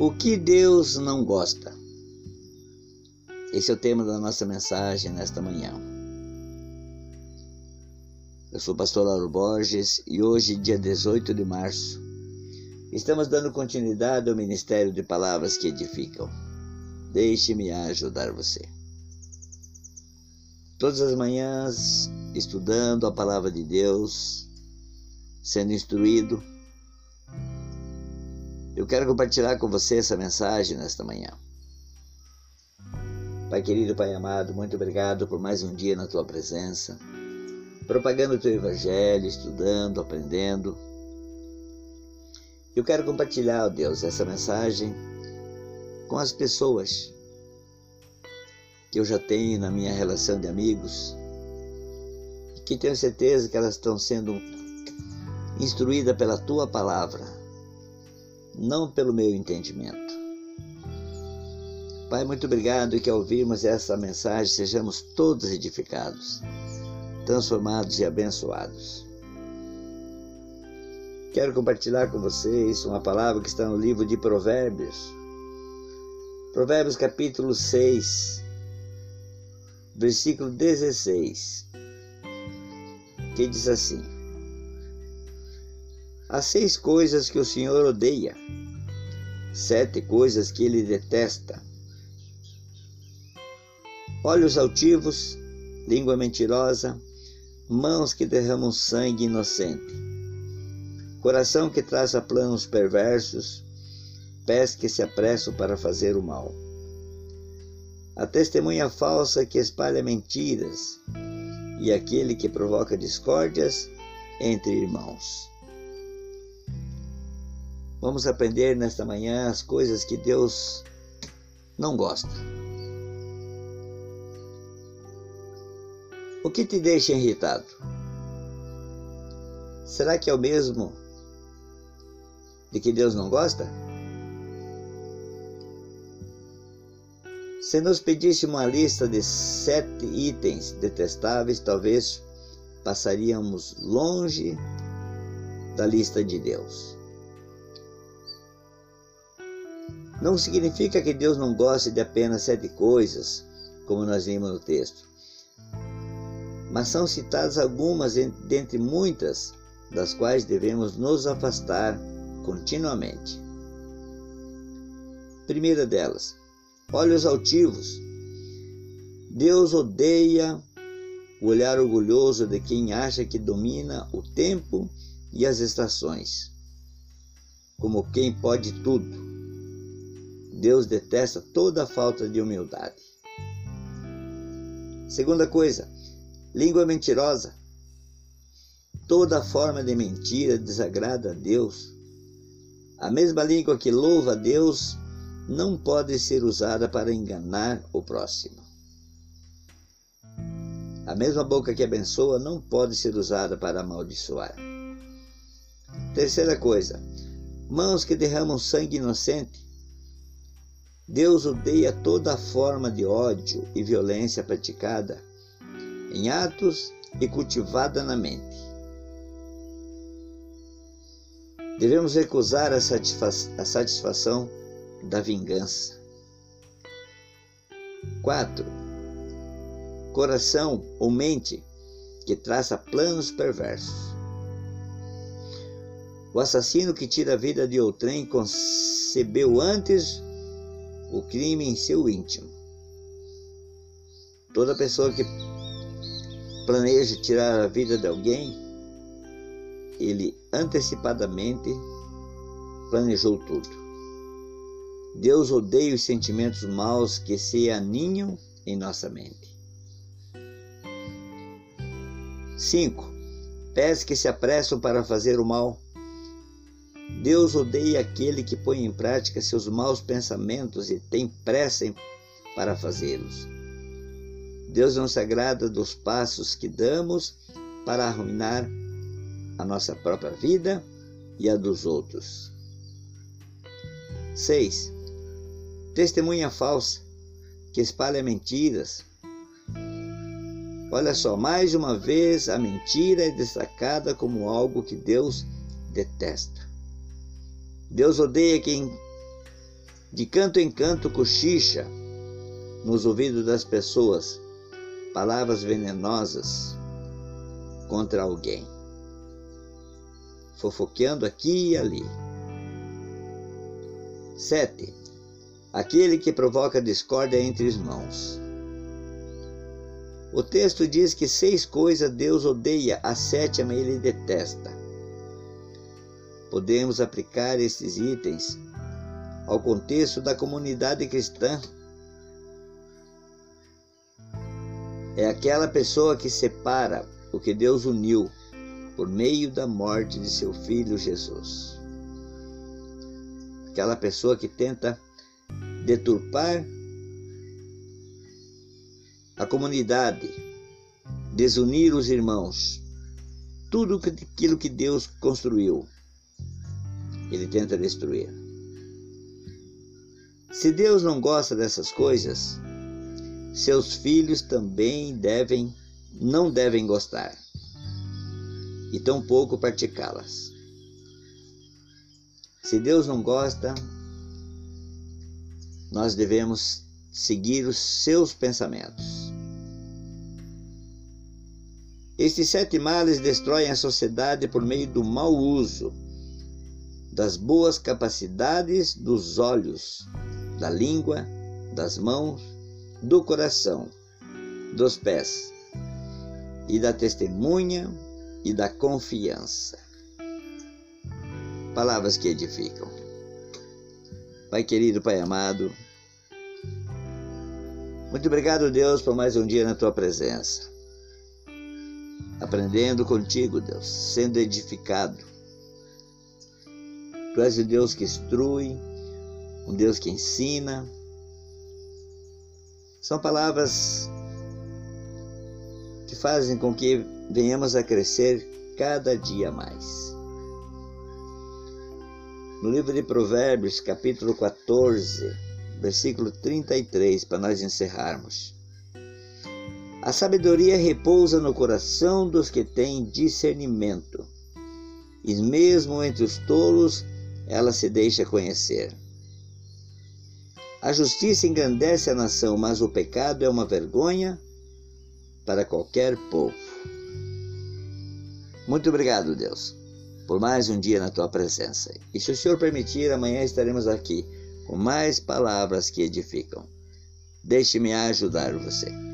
O que Deus não gosta? Esse é o tema da nossa mensagem nesta manhã. Eu sou o pastor Lauro Borges e hoje, dia 18 de março, estamos dando continuidade ao ministério de palavras que edificam. Deixe-me ajudar você. Todas as manhãs, estudando a palavra de Deus, sendo instruído, eu quero compartilhar com você essa mensagem nesta manhã. Pai querido, Pai amado, muito obrigado por mais um dia na tua presença, propagando o teu evangelho, estudando, aprendendo. Eu quero compartilhar, ó Deus, essa mensagem com as pessoas que eu já tenho na minha relação de amigos, que tenho certeza que elas estão sendo instruídas pela tua palavra não pelo meu entendimento. Pai, muito obrigado que ao ouvirmos essa mensagem sejamos todos edificados, transformados e abençoados. Quero compartilhar com vocês uma palavra que está no livro de Provérbios. Provérbios capítulo 6, versículo 16, que diz assim: Há seis coisas que o Senhor odeia, sete coisas que ele detesta: olhos altivos, língua mentirosa, mãos que derramam sangue inocente, coração que traça planos perversos, pés que se apressam para fazer o mal. A testemunha falsa que espalha mentiras e aquele que provoca discórdias entre irmãos. Vamos aprender nesta manhã as coisas que Deus não gosta. O que te deixa irritado? Será que é o mesmo de que Deus não gosta? Se nos pedisse uma lista de sete itens detestáveis, talvez passaríamos longe da lista de Deus. Não significa que Deus não goste de apenas sete coisas, como nós vimos no texto. Mas são citadas algumas dentre muitas das quais devemos nos afastar continuamente. Primeira delas, olhos altivos. Deus odeia o olhar orgulhoso de quem acha que domina o tempo e as estações, como quem pode tudo Deus detesta toda falta de humildade. Segunda coisa, língua mentirosa. Toda forma de mentira desagrada a Deus. A mesma língua que louva a Deus não pode ser usada para enganar o próximo. A mesma boca que abençoa não pode ser usada para amaldiçoar. Terceira coisa, mãos que derramam sangue inocente Deus odeia toda forma de ódio e violência praticada em atos e cultivada na mente. Devemos recusar a, satisfa a satisfação da vingança. 4. Coração ou mente que traça planos perversos. O assassino que tira a vida de outrem concebeu antes o crime em seu íntimo. Toda pessoa que planeja tirar a vida de alguém, ele antecipadamente planejou tudo. Deus odeia os sentimentos maus que se aninham em nossa mente. 5. Pés que se apressam para fazer o mal Deus odeia aquele que põe em prática seus maus pensamentos e tem pressa para fazê-los. Deus não se agrada dos passos que damos para arruinar a nossa própria vida e a dos outros. 6. Testemunha falsa que espalha mentiras. Olha só, mais uma vez a mentira é destacada como algo que Deus detesta. Deus odeia quem De canto em canto cochicha nos ouvidos das pessoas palavras venenosas contra alguém, fofoqueando aqui e ali. 7. Aquele que provoca discórdia entre irmãos. O texto diz que seis coisas Deus odeia, a sétima ele detesta. Podemos aplicar esses itens ao contexto da comunidade cristã. É aquela pessoa que separa o que Deus uniu por meio da morte de seu filho Jesus. Aquela pessoa que tenta deturpar a comunidade, desunir os irmãos, tudo aquilo que Deus construiu, ele tenta destruir. Se Deus não gosta dessas coisas, seus filhos também devem não devem gostar e tampouco praticá-las. Se Deus não gosta, nós devemos seguir os seus pensamentos. Estes sete males destroem a sociedade por meio do mau uso das boas capacidades dos olhos da língua, das mãos, do coração, dos pés, e da testemunha e da confiança. Palavras que edificam. Pai querido, Pai amado, muito obrigado, Deus, por mais um dia na tua presença. Aprendendo contigo, Deus, sendo edificado. Tu és o Deus que instrui, um Deus que ensina. São palavras que fazem com que venhamos a crescer cada dia mais. No livro de Provérbios, capítulo 14, versículo 33, para nós encerrarmos. A sabedoria repousa no coração dos que têm discernimento, e mesmo entre os tolos ela se deixa conhecer. A justiça engrandece a nação, mas o pecado é uma vergonha para qualquer povo. Muito obrigado, Deus, por mais um dia na tua presença. E se o Senhor permitir, amanhã estaremos aqui com mais palavras que edificam. Deixe-me ajudar você.